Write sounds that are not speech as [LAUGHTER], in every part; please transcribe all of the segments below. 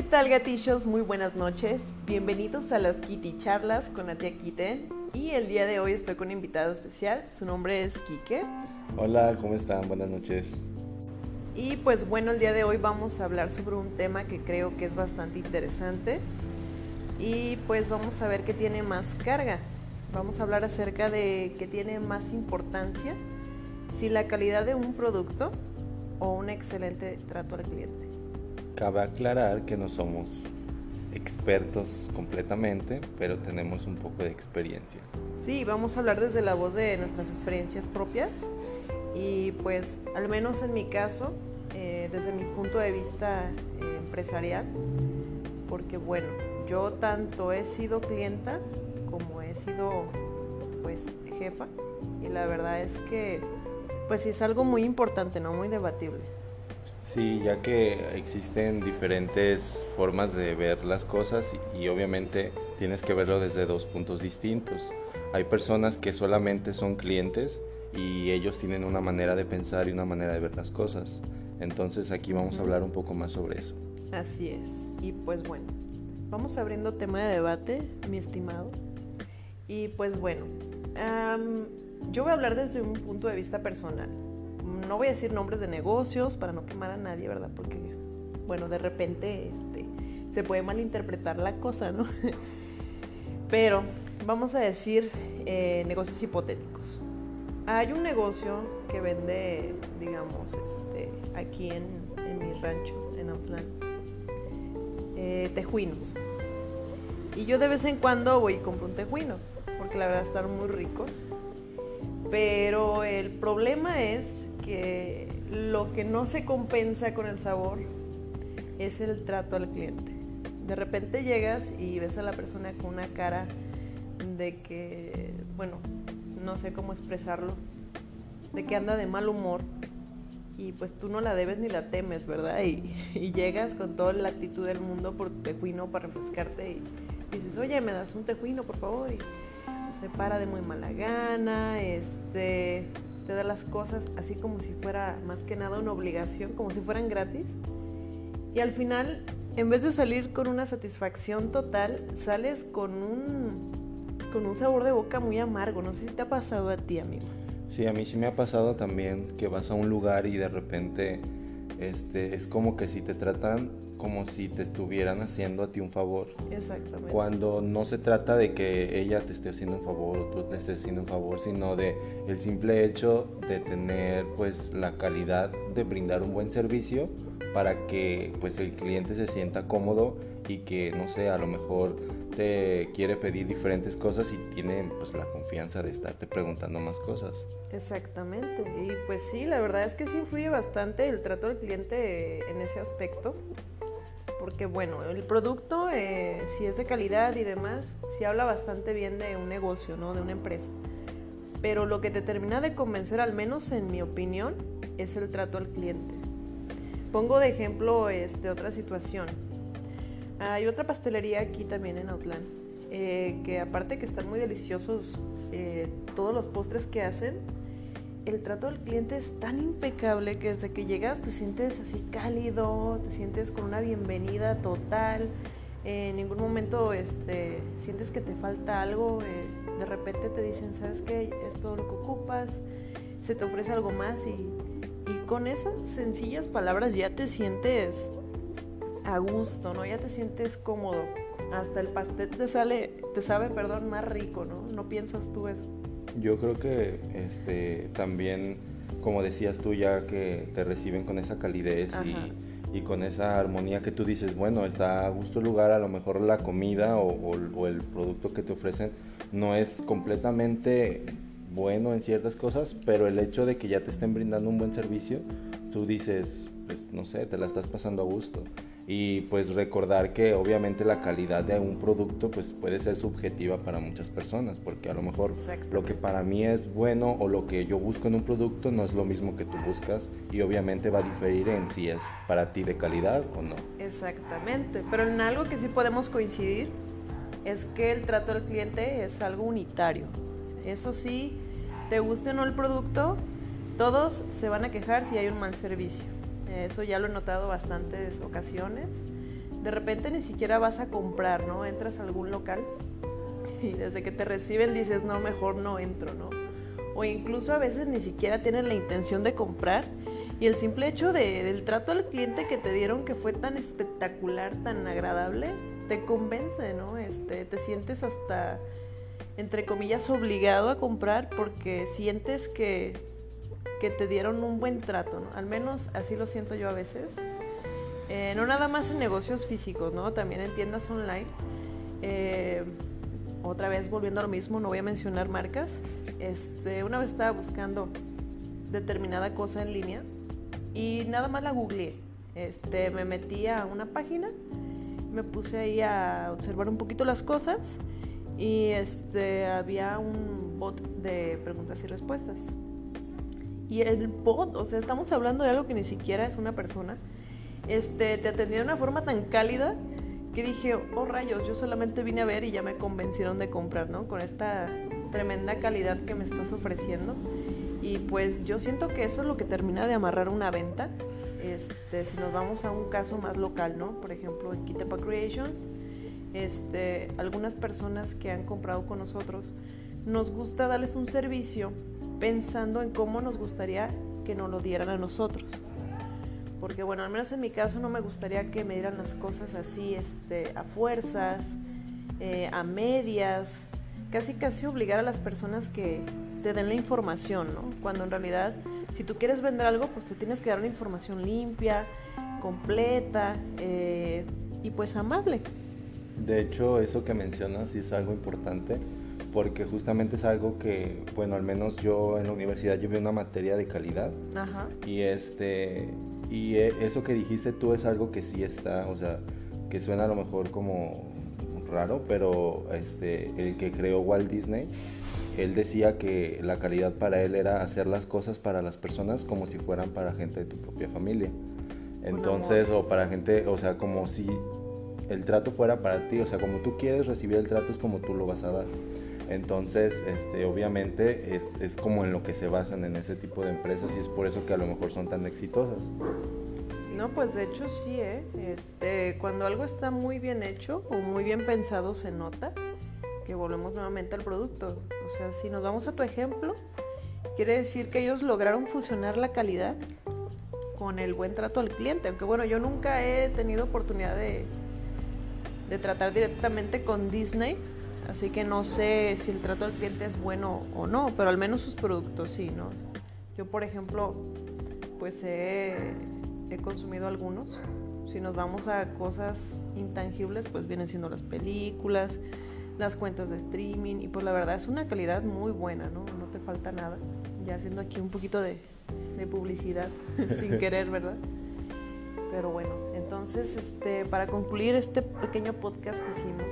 ¿qué tal gatichos? Muy buenas noches. Bienvenidos a las Kitty Charlas con la tía Kiten. Y el día de hoy estoy con un invitado especial. Su nombre es Quique. Hola, ¿cómo están? Buenas noches. Y pues bueno, el día de hoy vamos a hablar sobre un tema que creo que es bastante interesante. Y pues vamos a ver qué tiene más carga. Vamos a hablar acerca de qué tiene más importancia, si la calidad de un producto o un excelente trato al cliente. Cabe aclarar que no somos expertos completamente, pero tenemos un poco de experiencia. Sí, vamos a hablar desde la voz de nuestras experiencias propias y pues al menos en mi caso, eh, desde mi punto de vista eh, empresarial, porque bueno, yo tanto he sido clienta como he sido pues jefa y la verdad es que pues es algo muy importante, no muy debatible. Sí, ya que existen diferentes formas de ver las cosas y, obviamente tienes que verlo desde dos puntos distintos. Hay personas que solamente son clientes y ellos tienen una manera de pensar y una manera de ver las cosas. Entonces aquí vamos a hablar un poco más sobre eso. Así es. Y pues bueno, vamos abriendo tema de debate, mi estimado. Y pues bueno, yo voy a hablar desde un punto de vista personal no voy a decir nombres de negocios para no quemar a nadie, ¿verdad? Porque, bueno, de repente este, se puede malinterpretar la cosa, ¿no? [LAUGHS] Pero vamos a decir eh, negocios hipotéticos. Hay un negocio que vende, digamos, este, aquí en, mi rancho, en Autlán, eh, tejuinos. Y yo de vez en cuando voy y compro un tejuino, porque la verdad están muy ricos. Pero el problema es que lo que no se compensa con el sabor es el trato al cliente. De repente llegas y ves a la persona con una cara de que, bueno, no sé cómo expresarlo, de que anda de mal humor y pues tú no la debes ni la temes, ¿verdad? Y, llegas con toda la actitud del mundo por tu tejuino para refrescarte y, dices, oye, me das un tejuino, por favor. Y se para de muy mala gana, este, te da las cosas así como si fuera más que nada una obligación, como si fueran gratis. Y al final, en vez de salir con una satisfacción total, sales con un, con un sabor de boca muy amargo. No sé si te ha pasado a ti, amigo. Sí, a mí sí me ha pasado también que vas a un lugar y de repente este, es como que si te tratan como si te estuvieran haciendo a ti un favor. Exactamente. Cuando no se trata de que ella te esté haciendo un favor o tú te estés haciendo un favor, sino de el simple hecho de tener pues la calidad de brindar un buen servicio para que pues el cliente se sienta cómodo y que no sé, a lo mejor te quiere pedir diferentes cosas y tiene pues la confianza de estarte preguntando más cosas. Exactamente. Y pues sí, la verdad es que sí influye bastante el trato del cliente en ese aspecto porque bueno, el producto, eh, si es de calidad y demás, sí habla bastante bien de un negocio, ¿no? De una empresa. Pero lo que te termina de convencer, al menos en mi opinión, es el trato al cliente. Pongo de ejemplo este, otra situación. Hay otra pastelería aquí también en Outland, eh, que aparte que están muy deliciosos eh, todos los postres que hacen, el trato del cliente es tan impecable que desde que llegas te sientes así cálido, te sientes con una bienvenida total. en ningún momento este, sientes que te falta algo. Eh, de repente te dicen, ¿sabes qué? Es todo lo que ocupas. Se te ofrece algo más y, y con esas sencillas palabras ya te sientes a gusto, ¿no? Ya te sientes cómodo. Hasta el pastel te sale, te sabe, perdón, más rico, ¿no? No piensas tú eso. Yo creo que este, también, como decías tú, ya que te reciben con esa calidez y, con esa armonía que tú dices, bueno, está a gusto el lugar, a lo mejor la comida o, el producto que te ofrecen no es completamente bueno en ciertas cosas, pero el hecho de que ya te estén brindando un buen servicio, tú dices, pues no sé, te la estás pasando a gusto y pues recordar que obviamente la calidad de un producto pues puede ser subjetiva para muchas personas porque a lo mejor lo que para mí es bueno o lo que yo busco en un producto no es lo mismo que tú buscas y obviamente va a diferir en si es para ti de calidad o no. Exactamente, pero en algo que sí podemos coincidir es que el trato al cliente es algo unitario. Eso sí, te guste o no el producto, todos se van a quejar si hay un mal servicio. Eso ya lo he notado bastantes ocasiones. de repente ni siquiera vas a comprar, ¿no? Entras a algún local y desde que te reciben dices, no, mejor no entro, ¿no? O incluso a veces ni siquiera tienes la intención de comprar y el simple hecho del trato al cliente que te dieron que fue tan espectacular, tan agradable, te convence, ¿no? Este, te sientes hasta, entre comillas, obligado a comprar porque sientes que, que te dieron un buen trato, ¿no? Al menos así lo siento yo a veces. Eh, no nada más en negocios físicos, ¿no? También en tiendas online. Eh, otra vez volviendo a lo mismo, no voy a mencionar marcas. Este, una vez estaba buscando determinada cosa en línea y nada más la googleé. Este, me metí a una página, me puse ahí a observar un poquito las cosas y este, había un bot de preguntas y respuestas. Y el bot, o sea, estamos hablando de algo que ni siquiera es una persona, este, te atendió de una forma tan cálida que dije, oh rayos, yo solamente vine a ver y ya me convencieron de comprar, ¿no? Con esta tremenda calidad que me estás ofreciendo. Y pues yo siento que eso es lo que termina de amarrar una venta. Este, si nos vamos a un caso más local, ¿no? Por ejemplo, en Kitepa Creations, este, algunas personas que han comprado con nosotros, nos gusta darles un servicio pensando en cómo nos gustaría que nos lo dieran a nosotros. Porque bueno, al menos en mi caso no me gustaría que me dieran las cosas así, este, a fuerzas, eh, a medias, casi casi obligar a las personas que, te den la información, ¿no? Cuando en realidad, si tú quieres vender algo, pues tú tienes que dar una información limpia, completa eh, y pues amable. De hecho, eso que mencionas sí es algo importante porque justamente es algo que, bueno, al menos yo en la universidad llevé una materia de calidad Ajá. y este y e, eso que dijiste tú es algo que sí está, o sea, que suena a lo mejor como raro, pero este el que creó Walt Disney él decía que la calidad para él era hacer las cosas para las personas como si fueran para gente de tu propia familia. Entonces, o para gente, o sea, como si el trato fuera para ti, o sea, como tú quieres recibir el trato es como tú lo vas a dar. Entonces, este, obviamente es, es como en lo que se basan en ese tipo de empresas y es por eso que a lo mejor son tan exitosas. No, pues de hecho sí, ¿eh? Este, cuando algo está muy bien hecho o muy bien pensado se nota volvemos nuevamente al producto. O sea, si nos vamos a tu ejemplo, quiere decir que ellos lograron fusionar la calidad con el buen trato al cliente. Aunque bueno, yo nunca he tenido oportunidad de, de tratar directamente con Disney, así que no sé si el trato al cliente es bueno o no, pero al menos sus productos sí, ¿no? Yo, por ejemplo, pues he, he consumido algunos. Si nos vamos a cosas intangibles, pues vienen siendo las películas, las cuentas de streaming y pues la verdad es una calidad muy buena, ¿no? No te falta nada. Ya haciendo aquí un poquito de, de publicidad [LAUGHS] sin querer, ¿verdad? Pero bueno, entonces este, para concluir este pequeño podcast que hicimos,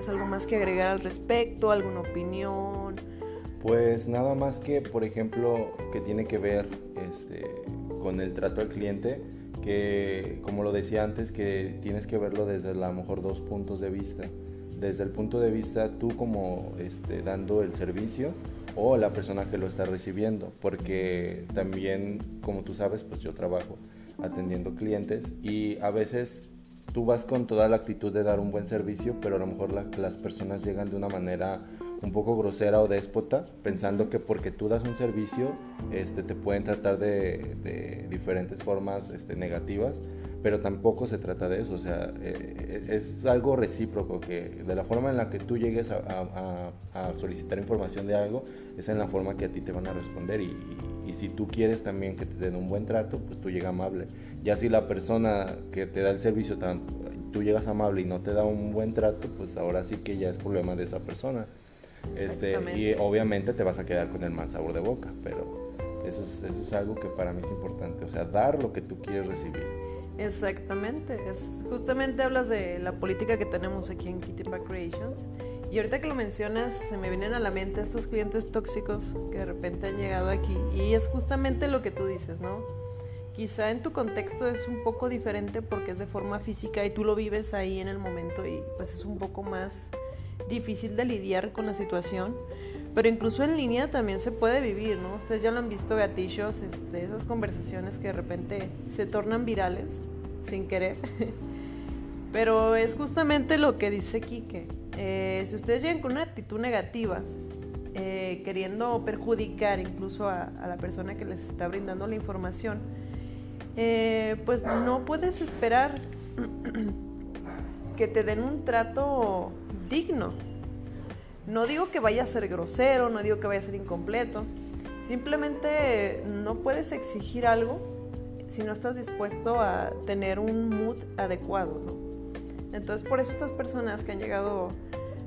¿tienes algo más que agregar al respecto? ¿Alguna opinión? Pues nada más que, por ejemplo, que tiene que ver este, con el trato al cliente, que como lo decía antes, que tienes que verlo desde a lo mejor dos puntos de vista desde el punto de vista tú como este, dando el servicio o la persona que lo está recibiendo, porque también, como tú sabes, pues yo trabajo atendiendo clientes y a veces tú vas con toda la actitud de dar un buen servicio, pero a lo mejor las personas llegan de una manera un poco grosera o déspota, pensando que porque tú das un servicio este, te pueden tratar de, de diferentes formas este, negativas pero tampoco se trata de eso, o sea, eh, es algo recíproco, que de la forma en la que tú llegues a, solicitar información de algo, es en la forma que a ti te van a responder y, si tú quieres también que te den un buen trato, pues tú llega amable. Ya si la persona que te da el servicio, tú llegas amable y no te da un buen trato, pues ahora sí que ya es problema de esa persona. Este, y obviamente te vas a quedar con el mal sabor de boca, pero eso es, eso es algo que para mí es importante, o sea, dar lo que tú quieres recibir. Exactamente, es, justamente hablas de la política que tenemos aquí en Kitty Back Creations. Y ahorita que lo mencionas, se me vienen a la mente estos clientes tóxicos que de repente han llegado aquí. Y es justamente lo que tú dices, ¿no? Quizá en tu contexto es un poco diferente porque es de forma física y tú lo vives ahí en el momento y pues es un poco más difícil de lidiar con la situación. Pero incluso en línea también se puede vivir, ¿no? Ustedes ya lo han visto, gatillos, este, esas conversaciones que de repente se tornan virales sin querer. [LAUGHS] Pero es justamente lo que dice Quique. Eh, si ustedes llegan con una actitud negativa, eh, queriendo perjudicar incluso a, la persona que les está brindando la información, eh, pues no puedes esperar [CLEARS THROAT] que te den un trato digno. No digo que vaya a ser grosero, no digo que vaya a ser incompleto, simplemente no puedes exigir algo si no estás dispuesto a tener un mood adecuado, ¿no? Entonces por eso estas personas que han llegado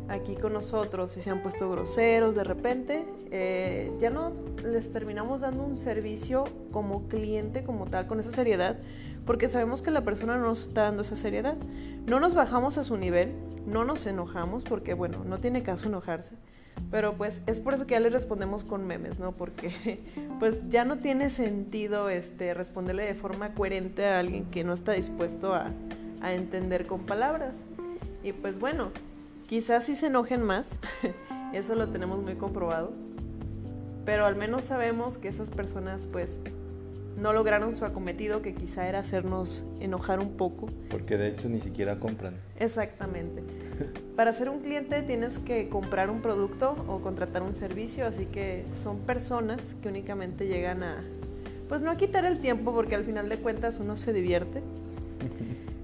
aquí con nosotros y se han puesto groseros de repente, eh, ya no les terminamos dando un servicio como cliente, como tal, con esa seriedad, porque sabemos que la persona no nos está dando esa seriedad. No nos bajamos a su nivel, no nos enojamos, porque bueno, no tiene caso enojarse. Pero pues es por eso que ya le respondemos con memes, ¿no? Porque [LAUGHS] pues ya no tiene sentido este, responderle de forma coherente a alguien que no está dispuesto a, a entender con palabras. Y pues bueno, quizás sí se enojen más, [LAUGHS] eso lo tenemos muy comprobado, pero al menos sabemos que esas personas pues no lograron su acometido, que quizá era hacernos enojar un poco. Porque de hecho ni siquiera compran. Exactamente. Para ser un cliente tienes que comprar un producto o contratar un servicio, así que son personas que únicamente llegan a, pues no a quitar el tiempo, porque al final de cuentas uno se divierte. [LAUGHS]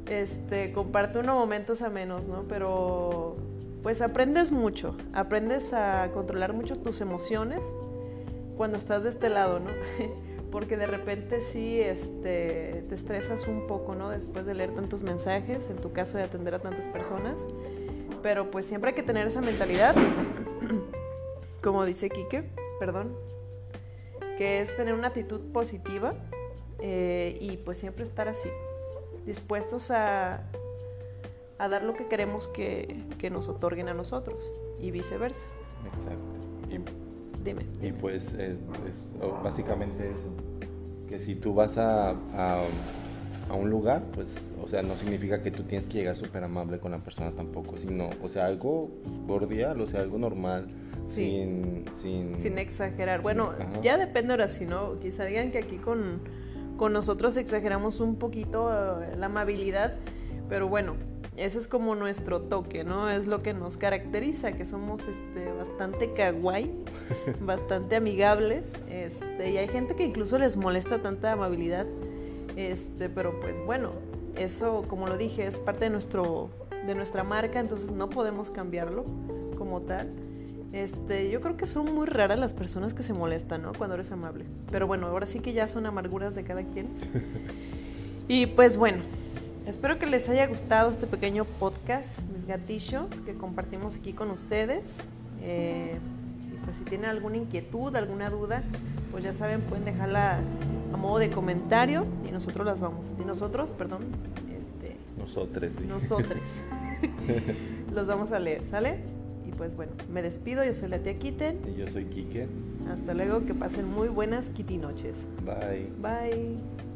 Este, comparte unos momentos a menos, ¿no? Pero pues aprendes mucho, aprendes a controlar mucho tus emociones cuando estás de este lado, ¿no? [LAUGHS] porque de repente sí este, te estresas un poco, ¿no? Después de leer tantos mensajes, en tu caso de atender a tantas personas, pero pues siempre hay que tener esa mentalidad, [CLEARS THROAT] como dice Quique, perdón, que es tener una actitud positiva eh, y pues siempre estar así, dispuestos a, a dar lo que queremos que, que, nos otorguen a nosotros y viceversa. Exacto. Dime. Y pues es, básicamente eso, que si tú vas a, a, un lugar, pues, o sea, no significa que tú tienes que llegar súper amable con la persona tampoco, sino, o sea, algo cordial, o sea, algo normal. Sin, sin, sin, exagerar. Bueno, ya depende ahora si no. Quizá digan que aquí con, con nosotros exageramos un poquito eh, la amabilidad, pero bueno, ese es como nuestro toque, ¿no? Es lo que nos caracteriza, que somos este, bastante kawaii, [LAUGHS] bastante amigables, este, y hay gente que incluso les molesta tanta amabilidad, este, pero pues bueno, eso, como lo dije, es parte de, nuestro, de nuestra marca, entonces no podemos cambiarlo como tal. Este, yo creo que son muy raras las personas que se molestan, ¿no? Cuando eres amable. Pero bueno, ahora sí que ya son amarguras de cada quien. [LAUGHS] Y pues bueno, Espero que les haya gustado este pequeño podcast, mis gatillos, que compartimos aquí con ustedes. Eh, y pues si tienen alguna inquietud, alguna duda, pues ya saben, pueden dejarla a modo de comentario y nosotros las vamos. Y nosotros, perdón. Este, nosotros. Nosotros. [LAUGHS] [LAUGHS] los vamos a leer, ¿sale? Y pues bueno, me despido, yo soy la tía Kitten. Y yo soy Kike. Hasta luego, que pasen muy buenas Kitty noches. Bye. Bye.